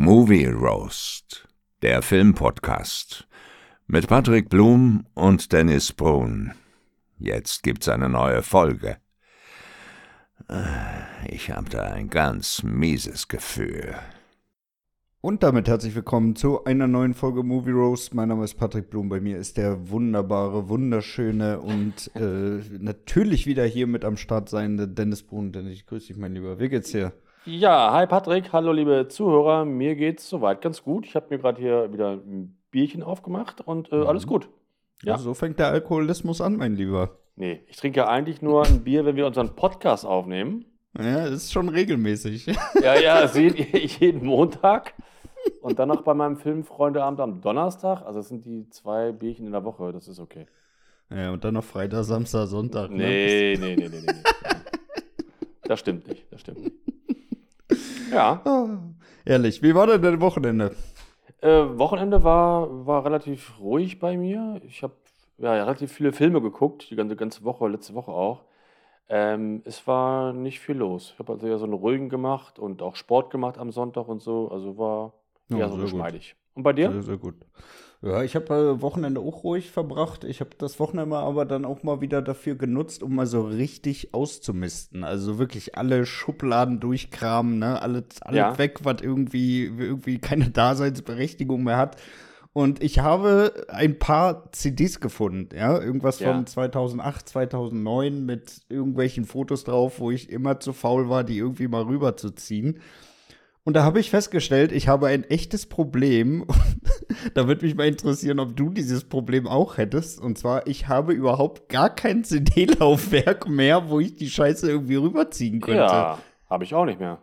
Movie Roast, der Filmpodcast mit Patrick Blum und Dennis Brun. Jetzt gibt's eine neue Folge. Äh, ich habe da ein ganz mieses Gefühl. Und damit herzlich willkommen zu einer neuen Folge Movie Roast. Mein Name ist Patrick Blum. Bei mir ist der wunderbare, wunderschöne und äh, natürlich wieder hier mit am Start seiende Dennis Brun. Dennis, ich grüße dich, mein Lieber. Wie geht's dir? Ja, hi Patrick, hallo liebe Zuhörer. Mir geht's soweit ganz gut. Ich habe mir gerade hier wieder ein Bierchen aufgemacht und äh, Mhm. alles gut. Ja. Ja. so fängt der Alkoholismus an, mein Lieber. Nee, ich trinke ja eigentlich nur ein Bier, wenn wir unseren Podcast aufnehmen. Ja, das ist schon regelmäßig. Ja, ja, sehe ich jeden Montag. Und dann noch bei meinem Filmfreundeabend am Donnerstag. Also das sind die zwei Bierchen in der Woche, das ist okay. ja, und dann noch Freitag, Samstag, Sonntag. Ne? Nee, nee, nee, nee, nee. nee. Das stimmt nicht, das stimmt nicht. Ja, Ah, ehrlich, wie war denn dein Wochenende? Äh, Wochenende war, war relativ ruhig bei mir. Ich habe ja, relativ viele Filme geguckt, die ganze, ganze Woche, letzte Woche auch. Ähm, es war nicht viel los. Ich habe also eher so einen ruhigen gemacht und auch Sport gemacht am Sonntag und so. Also war Ja, so sehr gut. geschmeidig. Und bei dir? Sehr, sehr gut. Ja, ich habe äh, Wochenende auch ruhig verbracht. Ich habe das Wochenende aber dann auch mal wieder dafür genutzt, um mal so richtig auszumisten. Also wirklich alle Schubladen durchkramen, ne? Alles, alles Ja. weg, was irgendwie, irgendwie keine Daseinsberechtigung mehr hat. Und ich habe ein paar CDs gefunden, ja, irgendwas Ja. von 2008, 2009 mit irgendwelchen Fotos drauf, wo ich immer zu faul war, die irgendwie mal rüberzuziehen. Und da habe ich festgestellt, ich habe ein echtes Problem. da würde mich mal interessieren, ob du dieses Problem auch hättest. Und zwar, ich habe überhaupt gar kein CD-Laufwerk mehr, wo ich die Scheiße irgendwie rüberziehen könnte. Ja, habe ich auch nicht mehr.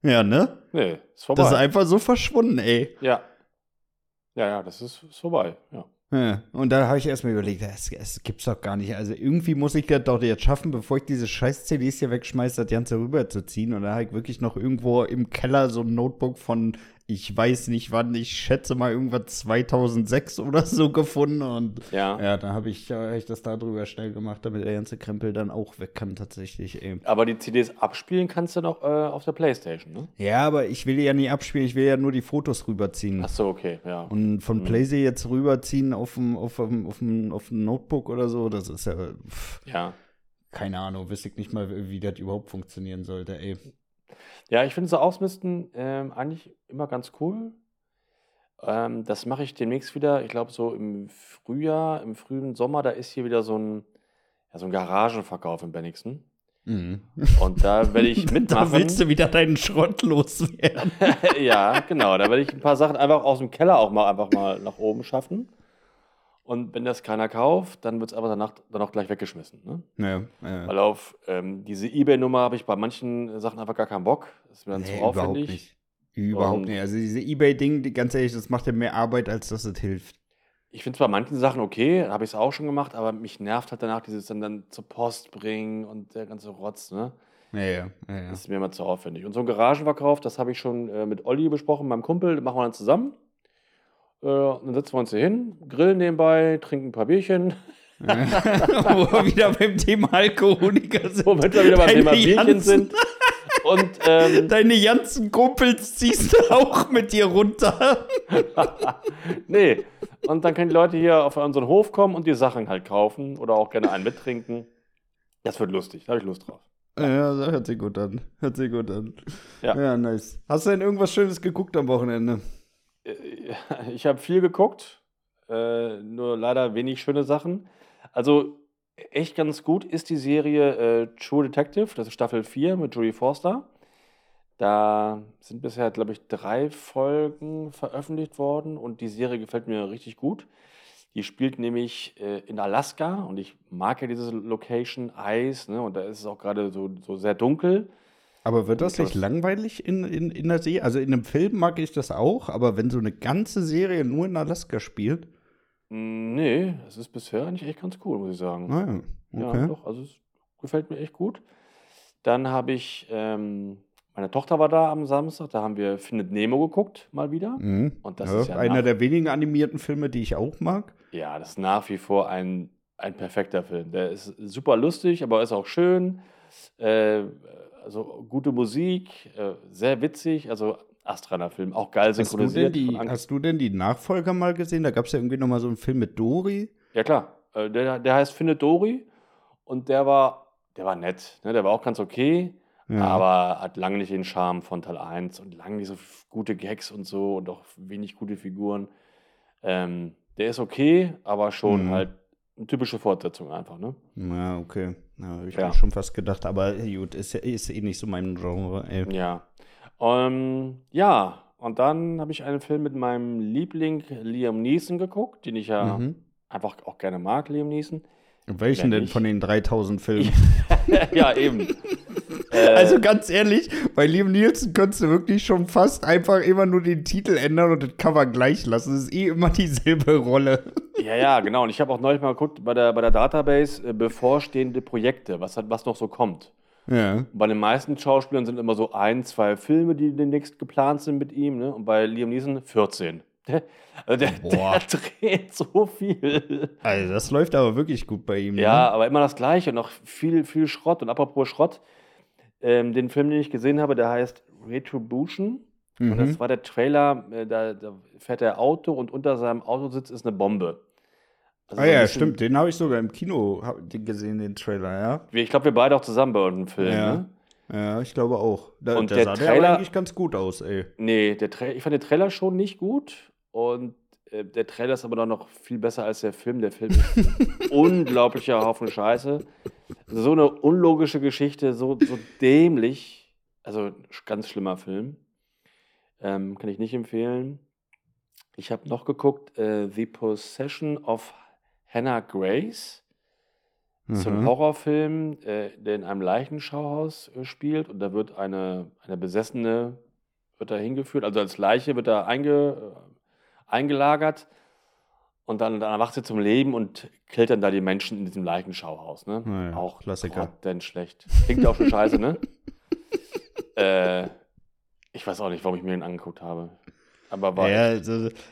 Ja, ne? Nee, ist vorbei. Das ist einfach so verschwunden, ey. ja. Ja, ja, das ist, ist vorbei. Ja. Ja, und da habe ich erstmal überlegt, das, das gibt's doch gar nicht. Also irgendwie muss ich das doch jetzt schaffen, bevor ich diese scheiß CDs hier wegschmeiße, das Ganze rüberzuziehen. Und da habe ich wirklich noch irgendwo im Keller so ein Notebook von, ich weiß nicht wann, ich schätze mal irgendwas 2006 oder so gefunden. Und ja. ja, da habe ich, äh, hab ich das da drüber schnell gemacht, damit der ganze Krempel dann auch weg kann tatsächlich. Ey. Aber die CDs abspielen kannst du noch äh, auf der Playstation, ne? Ja, aber ich will ja nie abspielen, ich will ja nur die Fotos rüberziehen. Ach so, okay, ja. Und von Mhm. Playsee jetzt rüberziehen auf dem, auf auf auf dem Notebook oder so, das ist ja, pff, ja. keine Ahnung, wüsste ich nicht mal, wie das überhaupt funktionieren sollte, ey. Ja, ich finde so Ausmisten ähm, eigentlich immer ganz cool. Ähm, das mache ich demnächst wieder. Ich glaube, so im Frühjahr, im frühen Sommer, da ist hier wieder so ein, ja, so ein Garagenverkauf in Bennigsen. Mhm. Und da werde ich Da mitmachen. willst du wieder deinen Schrott loswerden. ja, genau. Da werde ich ein paar Sachen einfach aus dem Keller auch mal einfach mal nach oben schaffen. Und wenn das keiner kauft, dann wird es aber danach dann auch gleich weggeschmissen. Ne? Ja, ja. Weil auf ähm, diese Ebay-Nummer habe ich bei manchen Sachen einfach gar keinen Bock. Das ist mir dann Nee, zu überhaupt aufwendig. nicht. Überhaupt Und- nicht. Also diese Ebay-Ding, ganz ehrlich, das macht ja mehr Arbeit, als dass es hilft. Ich finde es bei manchen Sachen okay, habe ich es auch schon gemacht, aber mich nervt halt danach dieses dann, dann zur Post bringen und der ganze Rotz, ne? Ja, ja, ja. ja. Das ist mir immer zu aufwendig. Und so ein Garagenverkauf, das habe ich schon äh, mit Olli besprochen, meinem Kumpel, das machen wir dann zusammen. Äh, dann setzen wir uns hier hin, grillen nebenbei, trinken ein paar Bierchen. Wo wir wieder beim Thema Alkoholiker sind. Womit wir wieder beim Thema Bierchen ganzen- sind. Und ähm, Deine ganzen Kumpels ziehst du auch mit dir runter. nee. Und dann können die Leute hier auf unseren Hof kommen und die Sachen halt kaufen oder auch gerne einen mittrinken. Das wird lustig, da habe ich Lust drauf. Ja, das hört sich gut an. Hört sich gut an. Ja. ja, nice. Hast du denn irgendwas Schönes geguckt am Wochenende? Ich habe viel geguckt, äh, nur leider wenig schöne Sachen. Also echt ganz gut ist die Serie äh, True Detective, das ist Staffel 4 mit Jodie Forster. Da sind bisher, glaube ich, drei Folgen veröffentlicht worden und die Serie gefällt mir richtig gut. Die spielt nämlich äh, in Alaska und ich mag ja diese Location Eis, ne? Und da ist es auch gerade so, so sehr dunkel. Aber wird das nicht langweilig in, in, in der Serie? Also in einem Film mag ich das auch, aber wenn so eine ganze Serie nur in Alaska spielt, Mm, Nee, es ist bisher eigentlich echt ganz cool, muss ich sagen. naja, Ja, okay. doch, also es gefällt mir echt gut. Dann habe ich, ähm, meine Tochter war da am Samstag, da haben wir Findet Nemo geguckt, mal wieder. Mhm. Und das ja, ist ja einer der wenigen animierten Filme, die ich auch mag. Ja, das ist nach wie vor ein, ein perfekter Film. Der ist super lustig, aber ist auch schön. Äh, also gute Musik, äh, sehr witzig. Also astreiner Film. Auch geil Hast du, synchronisiert. denn die, hast du denn die Nachfolger mal gesehen? Da gab es ja irgendwie noch mal so einen Film mit Dori. Ja, klar. Äh, Der, der heißt Findet Dory und der war, der war nett. Ne? Der war auch ganz okay, Ja. aber hat lange nicht den Charme von Teil 1 und lange nicht so gute Gags und so und auch wenig gute Figuren. Ähm, der ist okay, aber schon Mhm. halt eine typische Fortsetzung einfach, ne? Ja, okay. Ja, habe ich Ja. mir schon fast gedacht. Aber gut, ist, ist eh nicht so mein Genre. Ey. Ja. Ähm, ja, und dann habe ich einen Film mit meinem Liebling Liam Neeson geguckt, den ich ja Mhm. einfach auch gerne mag, Liam Neeson. Welchen Wenn denn nicht- von den 3000 Filmen? ja, eben. Äh, Also ganz ehrlich, bei Liam Nielsen könntest du wirklich schon fast einfach immer nur den Titel ändern und das Cover gleich lassen. Es ist eh immer dieselbe Rolle. Ja, ja, genau. Und ich habe auch neulich mal geguckt bei der, bei der Database äh, bevorstehende Projekte, was, was noch so kommt. Ja. Bei den meisten Schauspielern sind immer so ein, zwei Filme, die demnächst geplant sind mit ihm. Ne? Und bei Liam Neeson 14. Der, also der, der dreht so viel. Also das läuft aber wirklich gut bei ihm. Ja, aber immer das Gleiche und noch viel, viel Schrott. Und apropos Schrott, ähm, den Film, den ich gesehen habe, der heißt Retribution. Ne? Und das war der Trailer, äh, da, da fährt er Auto und unter seinem Autositz ist eine Bombe. Also Ah so ein ja, stimmt. Den habe ich sogar im Kino gesehen, den Trailer, ja. Ich glaube, wir beide auch zusammen bei unserem Film. Ja. Ne? Ja, ich glaube auch. Da, Und der, der sah Trailer- der eigentlich ganz gut aus, ey. Nee, der Tra ich fand den Trailer schon nicht gut. Und äh, der Trailer ist aber dann noch viel besser als der Film. Der Film ist unglaublicher Haufen Scheiße. So eine unlogische Geschichte, so, so dämlich. Also ganz schlimmer Film. Ähm, kann ich nicht empfehlen. Ich habe noch geguckt, äh, The Possession of Hannah Grace. So ein Mhm. Horrorfilm, äh, der in einem Leichenschauhaus äh, spielt und da wird eine, eine Besessene wird da hingeführt, also als Leiche wird da einge, äh, eingelagert und dann, dann erwacht sie zum Leben und killt dann da die Menschen in diesem Leichenschauhaus. Ne? Ja, ja, auch Klassiker. denn schlecht. Klingt auch schon scheiße, ne? äh, ich weiß auch nicht, warum ich mir den angeguckt habe. Aber war Ja,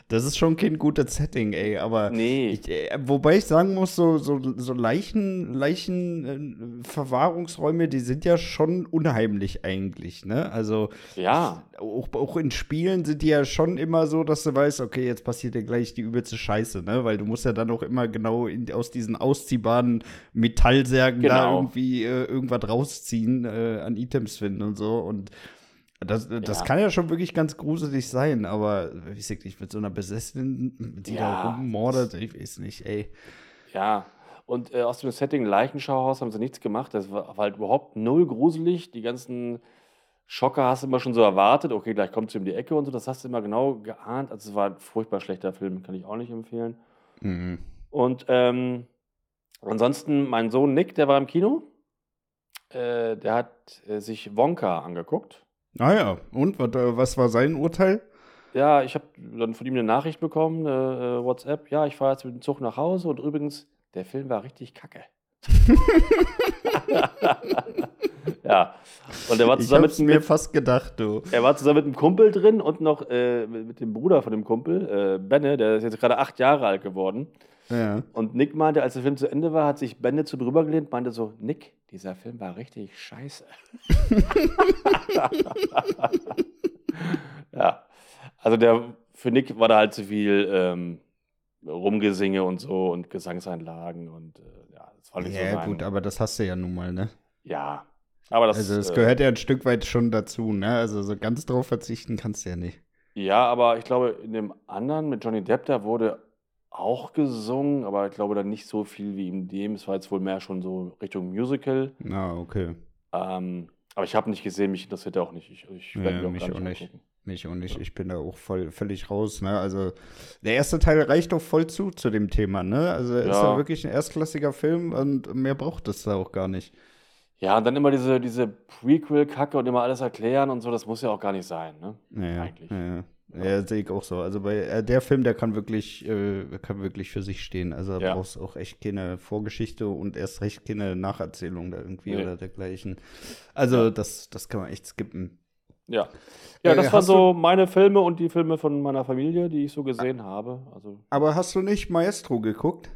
das ist schon kein gutes Setting, ey. Aber Nee. ich, äh, wobei ich sagen muss, so, so, so Leichen, Leichen, äh, Verwahrungsräume, die sind ja schon unheimlich eigentlich, ne? Also ja, auch, auch in Spielen sind die ja schon immer so, dass du weißt, okay, jetzt passiert ja gleich die übelste Scheiße, ne? Weil du musst ja dann auch immer genau in, aus diesen ausziehbaren Metallsärgen da Genau. irgendwie äh, irgendwas rausziehen, äh, an Items finden und so. Und das, das Ja. kann ja schon wirklich ganz gruselig sein, aber wie gesagt, ich mit so einer Besessenen, die Ja, da rummordet, ich weiß nicht, ey. Ja, und äh, aus dem Setting Leichenschauhaus haben sie nichts gemacht. Das war, war halt überhaupt null gruselig. Die ganzen Schocker hast du immer schon so erwartet. Okay, gleich kommt sie um die Ecke und so. Das hast du immer genau geahnt. Also es war ein furchtbar schlechter Film, kann ich auch nicht empfehlen. Mhm. Und ähm, ansonsten, mein Sohn Nick, der war im Kino. Äh, der hat äh, sich Wonka angeguckt. Ah ja, und was, äh, was war sein Urteil? Ja, ich habe dann von ihm eine Nachricht bekommen, äh, äh, WhatsApp. Ja, ich fahre jetzt mit dem Zug nach Hause und übrigens, der Film war richtig kacke. ja, und er war Ich zusammen hab's mit, mir fast gedacht, du. er war zusammen mit einem Kumpel drin und noch äh, mit mit dem Bruder von dem Kumpel, äh, Benne, der ist jetzt gerade acht Jahre alt geworden. Ja. Und Nick meinte, als der Film zu Ende war, hat sich Benne zu drüber gelehnt, meinte so, Nick, dieser Film war richtig scheiße. ja, also der, für Nick war da halt zu viel ähm, Rumgesinge und so und Gesangseinlagen und äh, ja, das war nicht so Ja, sein. gut, aber das hast du ja nun mal, ne? ja, aber das, also, es äh, gehört ja ein Stück weit schon dazu, ne? Also, so ganz drauf verzichten kannst du ja nicht. Ja, aber ich glaube, in dem anderen mit Johnny Depp, da wurde auch gesungen, aber ich glaube dann nicht so viel wie in dem. Es war jetzt wohl mehr schon so Richtung Musical. Ah, okay. Ähm, aber ich habe nicht gesehen, mich interessiert er auch nicht. Ich, ich Ja, werde auch mich auch nicht. angucken. Mich und ich, ich bin da auch voll, völlig raus, ne? Also, der erste Teil reicht doch voll zu, zu dem Thema, ne? Also, er ist Ja. ja wirklich ein erstklassiger Film und mehr braucht es da auch gar nicht. Ja, und dann immer diese, diese Prequel-Kacke und immer alles erklären und so, das muss ja auch gar nicht sein, ne? Ja, Eigentlich. Ja, ja. sehe ich auch so. Also, bei äh, der Film, der kann wirklich, äh, kann wirklich für sich stehen. Also, da Ja. brauchst auch echt keine Vorgeschichte und erst recht keine Nacherzählung da irgendwie Nee. oder dergleichen. Also, das, das kann man echt skippen. Ja. Ja, Äh, das waren so meine Filme und die Filme von meiner Familie, die ich so gesehen habe. Also, Aber hast du nicht Maestro geguckt?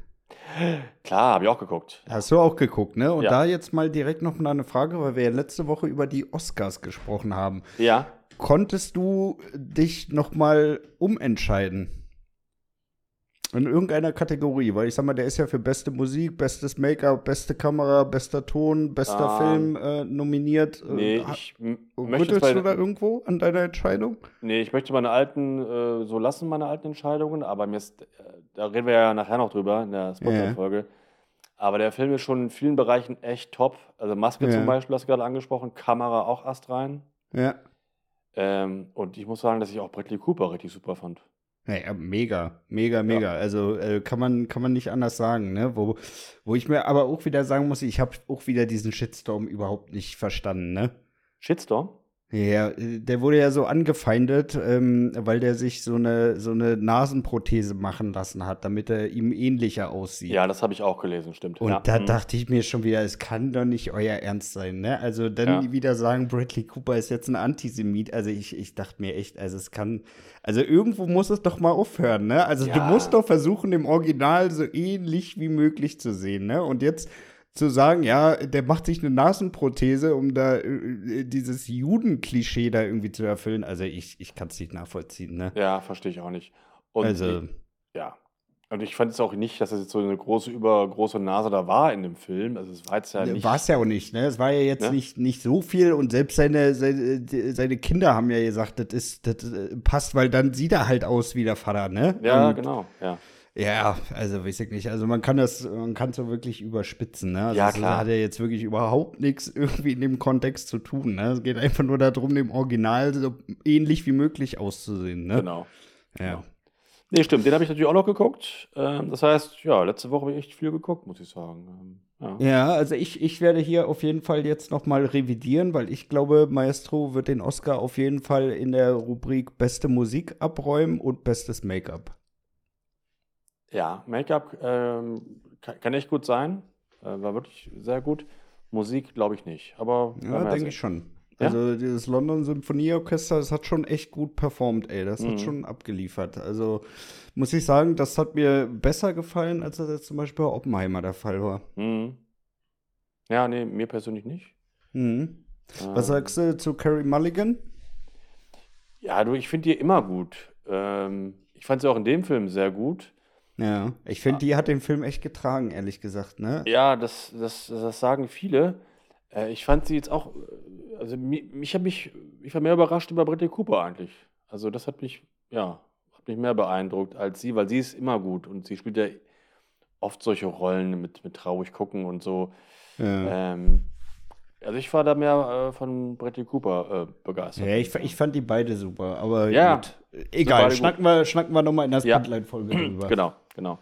klar, habe ich auch geguckt. Hast du auch geguckt, ne? Und Ja. da jetzt mal direkt noch mal eine Frage, weil wir ja letzte Woche über die Oscars gesprochen haben. Ja. Konntest du dich noch mal umentscheiden? In irgendeiner Kategorie, weil ich sag mal, der ist ja für beste Musik, bestes Make-up, beste Kamera, bester Ton, bester Ah. Film äh, nominiert. Nee, äh, ich möchte du da irgendwo an deiner Entscheidung? nee, ich möchte meine alten äh, so lassen, meine alten Entscheidungen, aber mir ist, äh, da reden wir ja nachher noch drüber in der Spotlight-Folge. Aber der Film ist schon in vielen Bereichen echt top. Also Maske Ja. zum Beispiel hast du gerade angesprochen, Kamera auch astrein. Ja. Ähm, und ich muss sagen, dass ich auch Bradley Cooper richtig super fand. Naja, mega, mega, mega. Also äh, kann man kann man nicht anders sagen, ne? Wo, wo ich mir aber auch wieder sagen muss, ich habe auch wieder diesen Shitstorm überhaupt nicht verstanden, ne? Shitstorm? Ja, der wurde ja so angefeindet, ähm, weil der sich so eine so eine Nasenprothese machen lassen hat, damit er ihm ähnlicher aussieht. Ja, das habe ich auch gelesen, stimmt. Und ja. da mhm. dachte ich mir schon wieder, es kann doch nicht euer Ernst sein, ne? Also dann Ja. wieder sagen, Bradley Cooper ist jetzt ein Antisemit. Also ich, ich dachte mir echt, also es kann, also irgendwo muss es doch mal aufhören, ne? Also du Ja. musst doch versuchen, im Original so ähnlich wie möglich zu sehen, ne? Und jetzt zu sagen, ja, der macht sich eine Nasenprothese, um da äh, dieses Judenklischee da irgendwie zu erfüllen. Also ich, ich kann es nicht nachvollziehen, ne? Ja, verstehe ich auch nicht. Und also, ich, ja. Und ich fand es auch nicht, dass das jetzt so eine große, übergroße Nase da war in dem Film. Also es war jetzt ja nicht. War es ja auch nicht, ne? Es war ja jetzt Ne? nicht, nicht so viel und selbst seine, seine, seine Kinder haben ja gesagt, das ist, das äh, passt, weil dann sieht er halt aus wie der Vater, ne? Ja, und, genau. Ja. Ja, also weiß ich nicht. Also man kann das, man kann so wirklich überspitzen, ne? Also Ja, das klar. hat ja jetzt wirklich überhaupt nichts irgendwie in dem Kontext zu tun, ne? Es geht einfach nur darum, dem Original so ähnlich wie möglich auszusehen, ne? Genau. Ja. Nee, stimmt. Den habe ich natürlich auch noch geguckt. Ähm, das heißt, ja, letzte Woche habe ich echt viel geguckt, muss ich sagen. Ähm, ja. Ja, also ich, ich werde hier auf jeden Fall jetzt noch mal revidieren, weil ich glaube, Maestro wird den Oscar auf jeden Fall in der Rubrik Beste Musik abräumen und Bestes Make-up. Ja, Make-up ähm, kann, kann echt gut sein. Äh, war wirklich sehr gut. Musik glaube ich nicht. Aber Ja, denke ich schon. Ja? Also dieses London Symphonieorchester, das hat schon echt gut performt, ey. Das Mhm. hat schon abgeliefert. Also muss ich sagen, das hat mir besser gefallen, als das jetzt zum Beispiel bei Oppenheimer der Fall war. Mhm. Ja, nee, mir persönlich nicht. Mhm. Was Ähm, sagst du zu Carrie Mulligan? Ja, du, ich finde die immer gut. Ähm, ich fand sie auch in dem Film sehr gut. Ja, ich finde, die hat den Film echt getragen, ehrlich gesagt, ne? Ja, das, das, das sagen viele. Äh, ich fand sie jetzt auch, äh, also mi- mich hat mich, ich war mehr überrascht über Bradley Cooper eigentlich. Also das hat mich, ja, hat mich mehr beeindruckt als sie, weil sie ist immer gut und sie spielt ja oft solche Rollen mit, mit traurig gucken und so. Ja. Ähm, also ich war da mehr äh, von Bradley Cooper äh, begeistert. Ja, ich, ich fand die beide super, aber Ja, gut. Egal, beide schnacken wir, schnacken wir nochmal in der Ja. Spotlight-Folge drüber. Genau, genau.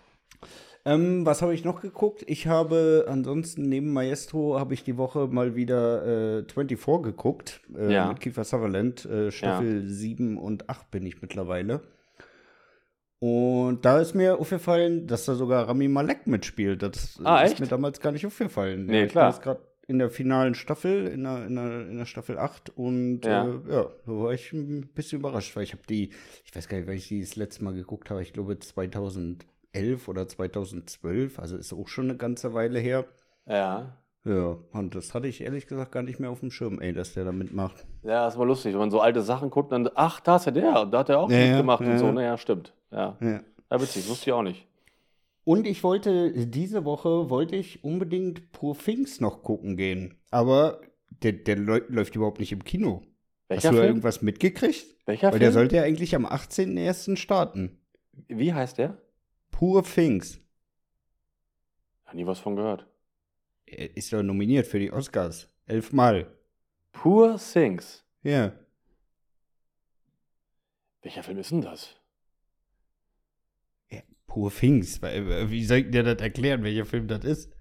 Ähm, was habe ich noch geguckt? Ich habe ansonsten neben Maestro habe ich die Woche mal wieder äh, 24 geguckt. Äh, Ja. Mit Kiefer Sutherland. Äh, Staffel 7 und 8 bin ich mittlerweile. Und da ist mir aufgefallen, dass da sogar Rami Malek mitspielt. Das Ah, ist echt? mir damals gar nicht aufgefallen. Nee, Ja, ich klar. bin jetzt gerade in der finalen Staffel, in der, in der, in der Staffel 8 und Ja. äh, ja, da war ich ein bisschen überrascht, weil ich habe die, ich weiß gar nicht, weil ich die das letzte Mal geguckt habe, ich glaube 2011 oder 2012, also ist auch schon eine ganze Weile her. Ja. Ja, und das hatte ich ehrlich gesagt gar nicht mehr auf dem Schirm, ey, dass der da mitmacht. Ja, ist mal lustig, wenn man so alte Sachen guckt und dann, ach, da ist ja der, und da hat er auch Ja, mitgemacht ja, und so. ja. Naja, stimmt. Ja. Ja. ja, witzig, wusste ich auch nicht. Und ich wollte, diese Woche wollte ich unbedingt Pur Things noch gucken gehen. Aber der, der läu- läuft überhaupt nicht im Kino. Welcher Hast du Film? irgendwas mitgekriegt? Welcher Weil der Film? sollte ja eigentlich am 18.01. starten. Wie heißt der? Pur Things. Hab nie was von gehört. Er ist doch nominiert für die Oscars. Elfmal. Poor Things. Ja. Welcher Film ist denn das? ja Pur Things. Äh, Wie soll ich dir das erklären, welcher Film das ist?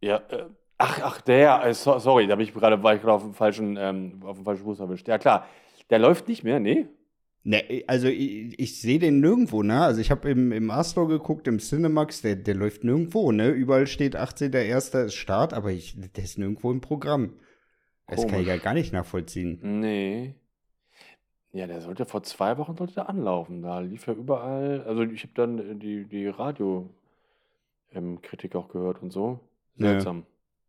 Ja, äh, ach, ach, der, äh, so, sorry, da bin ich gerade, war ich gerade auf dem falschen, ähm, auf dem falschen Fuß erwischt. Ja, klar. Der läuft nicht mehr, nee? Ne, also ich, ich sehe den nirgendwo, ne? Also ich habe im, im Astro geguckt, im Cinemax, der, der läuft nirgendwo, ne? Überall steht 18.01. ist Start, aber ich, der ist nirgendwo im Programm. Das kann ich ja Komisch. gar nicht nachvollziehen. Nee. Ja, der sollte vor zwei Wochen sollte der anlaufen. Da lief ja überall. Also ich habe dann äh, die, die Radio-Kritik auch gehört und so. Ja.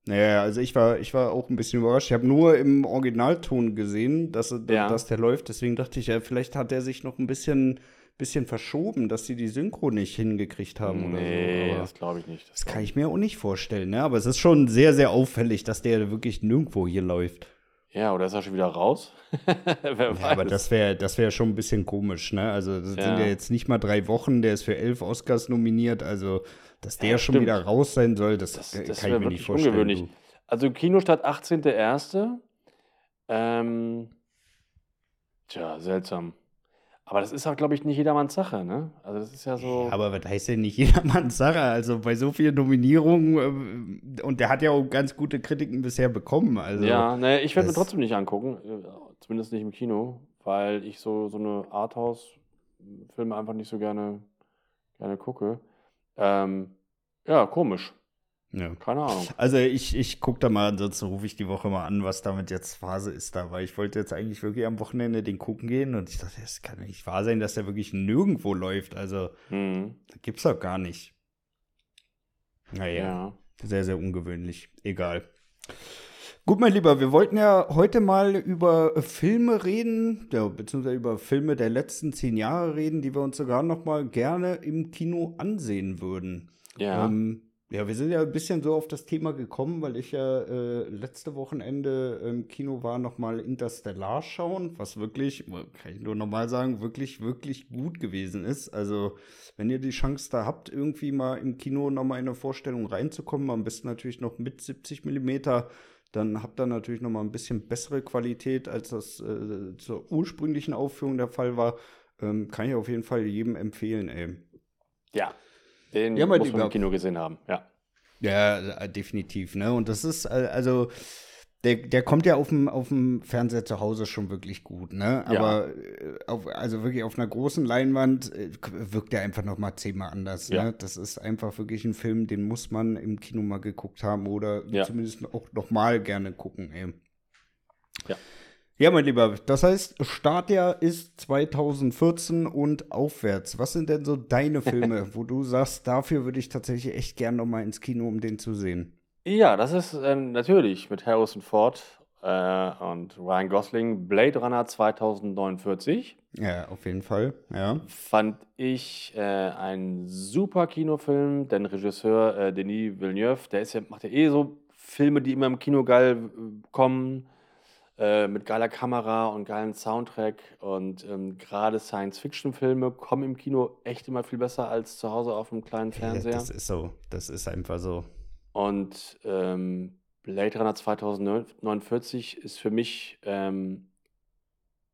Naja, also ich war, ich war auch ein bisschen überrascht. Ich habe nur im Originalton gesehen, dass, Ja. dass der läuft. Deswegen dachte ich, ja, vielleicht hat er sich noch ein bisschen, bisschen verschoben, dass sie die Synchro nicht hingekriegt haben nee, oder so. Aber das glaube ich nicht. das kann ich mir auch nicht vorstellen, ne? Aber es ist schon sehr, sehr auffällig, dass der wirklich nirgendwo hier läuft. Ja, oder ist er schon wieder raus? Ja, aber das wäre das wär schon ein bisschen komisch, ne? Also, das Ja. sind ja jetzt nicht mal drei Wochen, der ist für elf Oscars nominiert. Also, dass der Ja, schon stimmt. wieder raus sein soll, das, Das, das kann ich mir nicht vorstellen. ungewöhnlich. Also Kinostart 18.01. Ähm, tja, seltsam. Aber das ist auch, glaube ich, nicht jedermanns Sache, ne? Also das ist ja so. Aber was heißt denn nicht jedermanns Sache? Also bei so vielen Nominierungen ähm, und der hat ja auch ganz gute Kritiken bisher bekommen. Also ja, ne, ich werde mir trotzdem nicht angucken, äh, zumindest nicht im Kino, weil ich so, so eine Arthouse-Filme einfach nicht so gerne, gerne gucke. Ähm, ja, komisch. ja. Keine Ahnung. Also ich, ich gucke da mal, ansonsten rufe ich die Woche mal an, was damit jetzt Phase ist da, weil ich wollte jetzt eigentlich wirklich am Wochenende den gucken gehen und ich dachte, es kann nicht wahr sein, dass der wirklich nirgendwo läuft. Also Hm, gibt's doch gar nicht. Naja. ja. Sehr, sehr ungewöhnlich. Egal. Gut, mein Lieber, wir wollten ja heute mal über äh, Filme reden, ja, beziehungsweise über Filme der letzten zehn Jahre reden, die wir uns sogar noch mal gerne im Kino ansehen würden. Ja. Ähm, ja, wir sind ja ein bisschen so auf das Thema gekommen, weil ich ja äh, letzte Wochenende im Kino war, noch mal Interstellar schauen, was wirklich, kann ich nur nochmal sagen, wirklich, wirklich gut gewesen ist. Also, wenn ihr die Chance da habt, irgendwie mal im Kino noch mal in eine Vorstellung reinzukommen, am besten natürlich noch mit 70 Millimeter, dann habt ihr natürlich noch mal ein bisschen bessere Qualität, als das äh, zur ursprünglichen Aufführung der Fall war. Ähm, kann ich auf jeden Fall jedem empfehlen, ey. ja. Den Ja, muss man im Kino gesehen haben. Ja. Ja, definitiv, ne? Und das ist, also, der, der kommt ja auf dem, auf dem Fernseher zu Hause schon wirklich gut, ne? Ja. Aber äh, auf, also wirklich auf einer großen Leinwand äh, wirkt er einfach noch mal zehnmal anders, Ja. ne? Das ist einfach wirklich ein Film, den muss man im Kino mal geguckt haben oder Ja. zumindest auch noch mal gerne gucken, ey. Ja. Ja, mein Lieber, das heißt, Startjahr ist 2014 und aufwärts. Was sind denn so deine Filme, wo du sagst, dafür würde ich tatsächlich echt gern noch mal ins Kino, um den zu sehen? Ja, das ist ähm, natürlich mit Harrison Ford äh, und Ryan Gosling Blade Runner 2049. Ja, auf jeden Fall, ja. Fand ich äh, ein super Kinofilm, denn Regisseur äh, Denis Villeneuve, der ist ja, macht ja eh so Filme, die immer im Kino geil äh, kommen, äh, mit geiler Kamera und geilen Soundtrack. Und ähm, gerade Science-Fiction-Filme kommen im Kino echt immer viel besser als zu Hause auf einem kleinen Fernseher. Das ist so, das ist einfach so. Und ähm, Blade Runner 2049 ist für mich ähm,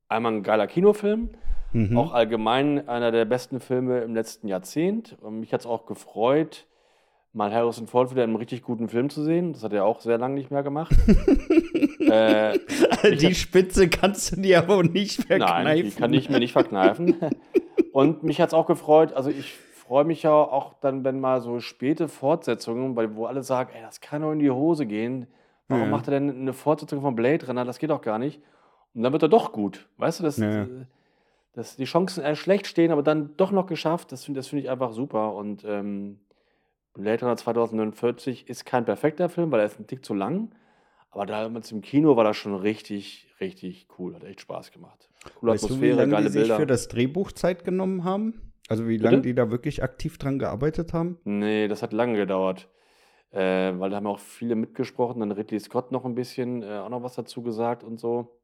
einmal ein geiler Kinofilm, Mhm. auch allgemein einer der besten Filme im letzten Jahrzehnt. Und mich hat es auch gefreut, mal Harrison Ford wieder in einem richtig guten Film zu sehen. Das hat er auch sehr lange nicht mehr gemacht. äh, die Spitze kannst du dir aber nicht verkneifen. Nein, die kann ich mir nicht verkneifen. Und mich hat es auch gefreut, also ich freue mich ja auch dann, wenn mal so späte Fortsetzungen, wo alle sagen, ey, das kann doch in die Hose gehen. Warum Ja. macht er denn eine Fortsetzung von Blade Runner? Das geht doch gar nicht. Und dann wird er doch gut. Weißt du, dass, Ja. äh, dass die Chancen eher schlecht stehen, aber dann doch noch geschafft, das finde das find ich einfach super. Und ähm, Blade Runner 2049 ist kein perfekter Film, weil er ist ein Tick zu lang. Aber damals im Kino war das schon richtig, richtig cool. Hat echt Spaß gemacht. Coole Weißt du, wie Atmosphäre, lange geile die sich Bilder. für das Drehbuch Zeit genommen haben? Also wie lange die da wirklich aktiv dran gearbeitet haben? Nee, das hat lange gedauert. Äh, weil da haben auch viele mitgesprochen. Dann Ridley Scott noch ein bisschen, äh, auch noch was dazu gesagt und so.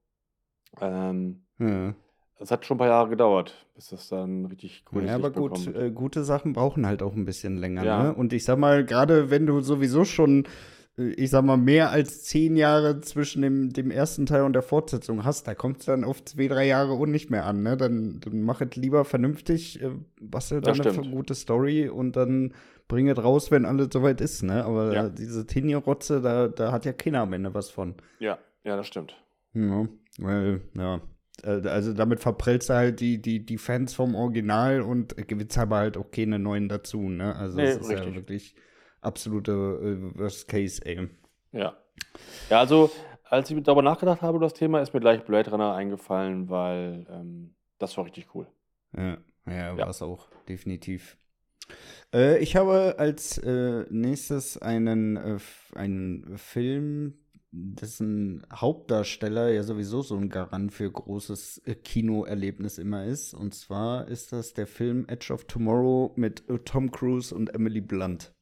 Ähm, Ja. das hat schon ein paar Jahre gedauert, bis das dann richtig cool Ja, aber gut, äh, gute Sachen brauchen halt auch ein bisschen länger. Ja. Ne? Und ich sag mal, gerade wenn du sowieso schon, ich sag mal, mehr als zehn Jahre zwischen dem, dem ersten Teil und der Fortsetzung hast, da kommt es dann auf zwei, drei Jahre und nicht mehr an. Ne? Dann, dann mach es lieber vernünftig, äh, bastel Das dann eine gute Story und dann bring es raus, wenn alles soweit ist. Ne? Aber Ja. diese Tinio-Rotze, da, da hat ja keiner am Ende was von. Ja, ja, das stimmt. Ja, weil, ja. Äh, Also damit verprellst du halt die, die, die Fans vom Original und gewinnst aber halt auch keine neuen dazu, ne? Also Nee, das ist ja richtig. wirklich absolute äh, Worst Case, ey. Ja. Ja, also, als ich darüber nachgedacht habe, das Thema, ist mir gleich Blade Runner eingefallen, weil ähm, das war richtig cool. Ja, ja, Ja. war es auch, definitiv. Äh, ich habe als äh, nächstes einen, äh, einen Film, dessen Hauptdarsteller ja sowieso so ein Garant für großes äh, Kinoerlebnis immer ist. Und zwar ist das der Film Edge of Tomorrow mit äh, Tom Cruise und Emily Blunt.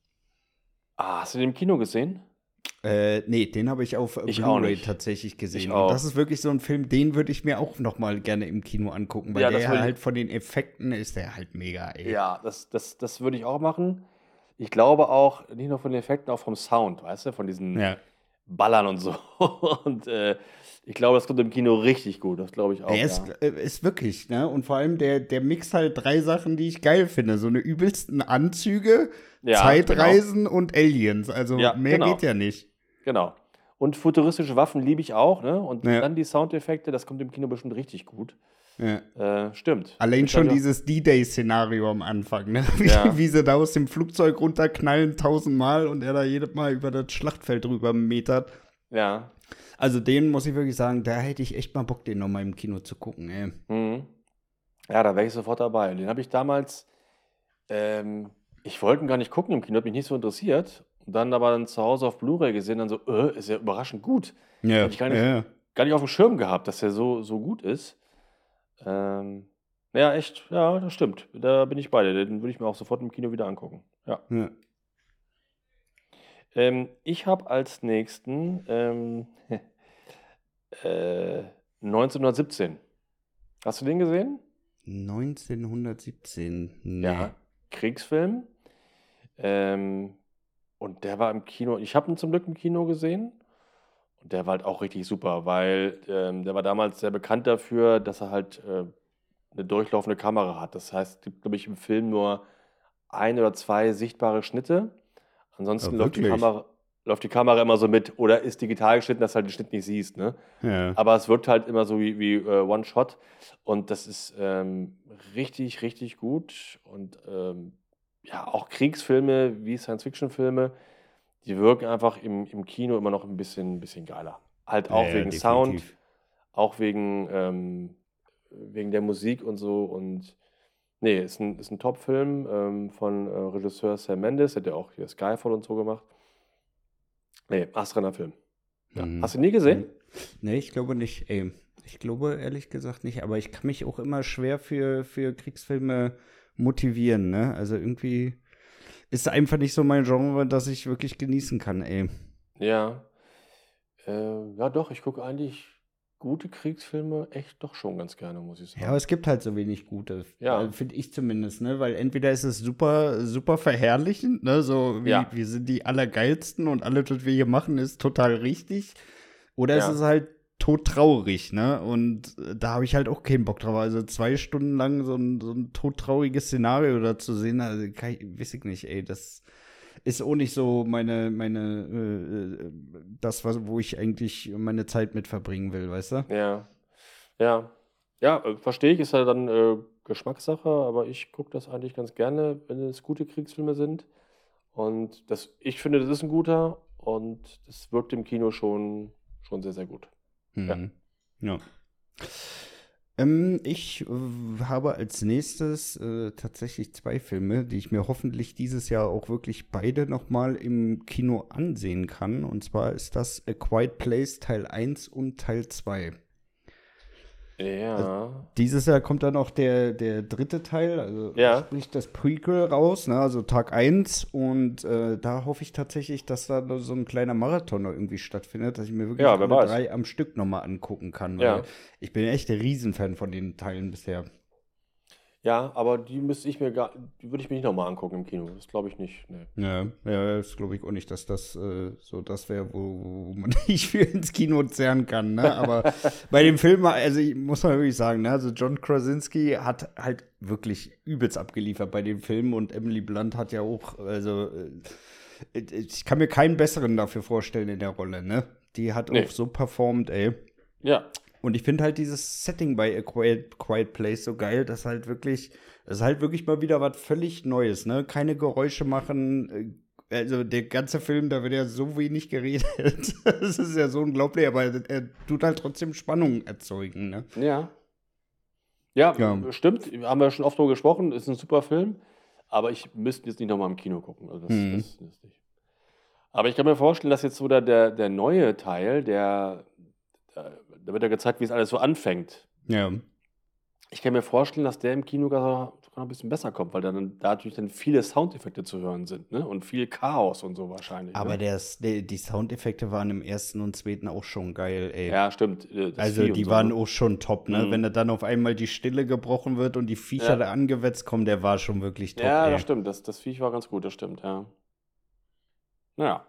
Ah, hast du den im Kino gesehen? Äh, nee, den habe ich auf Blu-ray tatsächlich gesehen. Und das ist wirklich so ein Film, den würde ich mir auch noch mal gerne im Kino angucken, weil Ja, der halt von den Effekten ist der halt mega, ey. Ja, das, das, das würde ich auch machen. Ich glaube auch, nicht nur von den Effekten, auch vom Sound, weißt du, von diesen Ja. Ballern und so. Und äh, ich glaube, das kommt im Kino richtig gut. Das glaube ich auch. Er ist, ja. äh, ist wirklich, ne? Und vor allem, der, der mixt halt drei Sachen, die ich geil finde. So eine übelsten Anzüge, Ja, Zeitreisen und Aliens. Also Ja, mehr genau. geht ja nicht. Genau. Und futuristische Waffen liebe ich auch, ne? Und dann die Soundeffekte, das kommt im Kino bestimmt richtig gut. Ja. Äh, stimmt. Allein Ich schon dieses D-Day-Szenario am Anfang, ne? Wie, Ja. wie sie da aus dem Flugzeug runterknallen tausendmal und er da jedes Mal über das Schlachtfeld drüber metert. Ja. Also den muss ich wirklich sagen, da hätte ich echt mal Bock, den noch mal im Kino zu gucken, ey. Mhm. Ja, da wäre ich sofort dabei. Den habe ich damals, ähm, ich wollte ihn gar nicht gucken im Kino, hat mich nicht so interessiert. Und dann aber dann zu Hause auf Blu-ray gesehen, dann so, äh, ist ja überraschend gut. Ja, Hätte ich gar nicht- ja. Gar nicht auf dem Schirm gehabt, dass er so, so gut ist. Ähm, ja, echt, ja, das stimmt. Da bin ich bei dir. Den würde ich mir auch sofort im Kino wieder angucken. Ja. ja. Ähm, ich habe als nächsten ähm, äh, 1917. Hast du den gesehen? 1917. Nee. Ja. Kriegsfilm. Ähm, und der war im Kino. Ich habe ihn zum Glück im Kino gesehen. Und der war halt auch richtig super, weil ähm, der war damals sehr bekannt dafür, dass er halt äh, eine durchlaufende Kamera hat. Das heißt, es gibt, glaube ich, im Film nur ein oder zwei sichtbare Schnitte. Ansonsten Ah, läuft, die? Kamera, läuft die Kamera immer so mit oder ist digital geschnitten, dass du halt den Schnitt nicht siehst. Ne? Ja. Aber es wirkt halt immer so wie, wie äh, One-Shot. Und das ist ähm, richtig, richtig gut. Und ähm, ja, auch Kriegsfilme wie Science-Fiction-Filme, die wirken einfach im, im Kino immer noch ein bisschen, bisschen geiler. Halt auch Ja, ja, wegen definitiv. Sound, auch wegen, ähm, wegen der Musik und so. Und nee, ist ein, ist ein Top-Film ähm, von äh, Regisseur Sam Mendes, der hat ja auch hier Skyfall und so gemacht. Nee, astreiner Film. Ja. Mhm. Hast du ihn nie gesehen? Nee, ich glaube nicht, ey. Ich glaube ehrlich gesagt nicht, aber ich kann mich auch immer schwer für, für Kriegsfilme motivieren, ne? Also irgendwie ist einfach nicht so mein Genre, das ich wirklich genießen kann, ey. Ja. Äh, ja, doch, ich gucke eigentlich gute Kriegsfilme echt doch schon ganz gerne, muss ich sagen. Ja, aber es gibt halt so wenig gute, Ja. äh, finde ich zumindest, ne? Weil entweder ist es super, super verherrlichend, ne? So wie Ja. wir sind die Allergeilsten und alles, was wir hier machen, ist total richtig. Oder Ja. es ist halt todtraurig, ne? Und da habe ich halt auch keinen Bock drauf. Also zwei Stunden lang so ein, so ein todtrauriges Szenario da zu sehen, also ich, weiß ich nicht, ey, das ist auch nicht so meine, meine, äh, äh, das, was, wo ich eigentlich meine Zeit mit verbringen will, weißt du? Ja. Ja. Ja, äh, verstehe ich, ist ja dann äh, Geschmackssache, aber ich gucke das eigentlich ganz gerne, wenn es gute Kriegsfilme sind. Und das, ich finde, das ist ein guter und das wirkt im Kino schon, schon sehr, sehr gut. Ja. Mhm. Ja. Ähm, ich äh, habe als nächstes äh, tatsächlich zwei Filme, die ich mir hoffentlich dieses Jahr auch wirklich beide nochmal im Kino ansehen kann. Und zwar ist das A Quiet Place Teil 1 und Teil 2. Ja. Dieses Jahr kommt dann auch der, der dritte Teil, also Ja. sprich das Prequel raus, ne, also Tag 1. Und äh, da hoffe ich tatsächlich, dass da so ein kleiner Marathon noch irgendwie stattfindet, dass ich mir wirklich Ja, alle drei am Stück nochmal angucken kann. Weil Ja. ich bin echt der Riesenfan von den Teilen bisher. Ja, aber die müsste ich mir gar, die würde ich mir nicht nochmal angucken im Kino. Das glaube ich nicht. Nee. Ja, ja das glaube ich auch nicht, dass das äh, so das wäre, wo, wo man nicht viel ins Kino zerren kann. Ne? Aber bei dem Film, also ich muss man wirklich sagen, ne? also John Krasinski hat halt wirklich übelst abgeliefert bei dem Film und Emily Blunt hat ja auch, also äh, ich kann mir keinen besseren dafür vorstellen in der Rolle, ne? Die hat Nee. auch so performt, ey. Ja, Und ich finde halt dieses Setting bei A Quiet, Quiet Place so geil, dass halt wirklich, das ist halt wirklich mal wieder was völlig Neues, ne? Keine Geräusche machen. äh, Also der ganze Film, da wird ja so wenig geredet. Das ist ja so unglaublich, aber er tut halt trotzdem Spannung erzeugen, ne? Ja. Ja, Ja. stimmt. Haben wir schon oft drüber gesprochen. Ist ein super Film. Aber ich müsste jetzt nicht nochmal im Kino gucken. Also das, Mhm. das, das nicht. Aber ich kann mir vorstellen, dass jetzt so der, der, der neue Teil, der, da, da wird ja gezeigt, wie es alles so anfängt. Ja. Ich kann mir vorstellen, dass der im Kino sogar ein bisschen besser kommt, weil dann da natürlich dann viele Soundeffekte zu hören sind, ne? Und viel Chaos und so wahrscheinlich. Aber ne? der, die, die Soundeffekte waren im ersten und zweiten auch schon geil, ey. Ja, stimmt. äh, Also Vieh die waren ne? auch schon top, ne? Mhm. Wenn da dann auf einmal die Stille gebrochen wird und die Viecher Ja. da angewetzt kommen, der war schon wirklich top, Ja, ey. das stimmt. Das, das Viech war ganz gut, das stimmt, ja. Naja,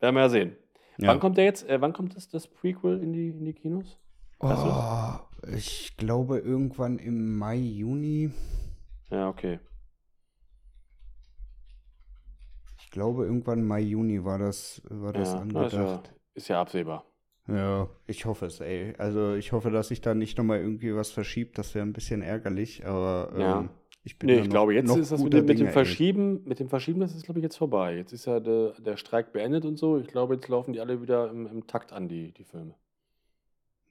werden wir ja sehen. Ja. Wann kommt der jetzt, äh, wann kommt das, das Prequel in die, in die Kinos? Weißt du Oh, ich glaube irgendwann im Mai, Juni. Ja, okay. Ich glaube irgendwann Mai, Juni war das, war das Ja, na, ist, ja, angedacht. ist ja absehbar. Ja, ich hoffe es, ey. Also ich hoffe, dass sich da nicht nochmal irgendwie was verschiebt. Das wäre ein bisschen ärgerlich, aber ähm, Ja. Ich bin Nee, ich noch- glaube, jetzt ist das mit dem, mit dem. Verschieben, mit dem Verschieben, das ist, glaube ich, jetzt vorbei. Jetzt ist ja der, der Streik beendet und so. Ich glaube, jetzt laufen die alle wieder im, im Takt an, die, die Filme.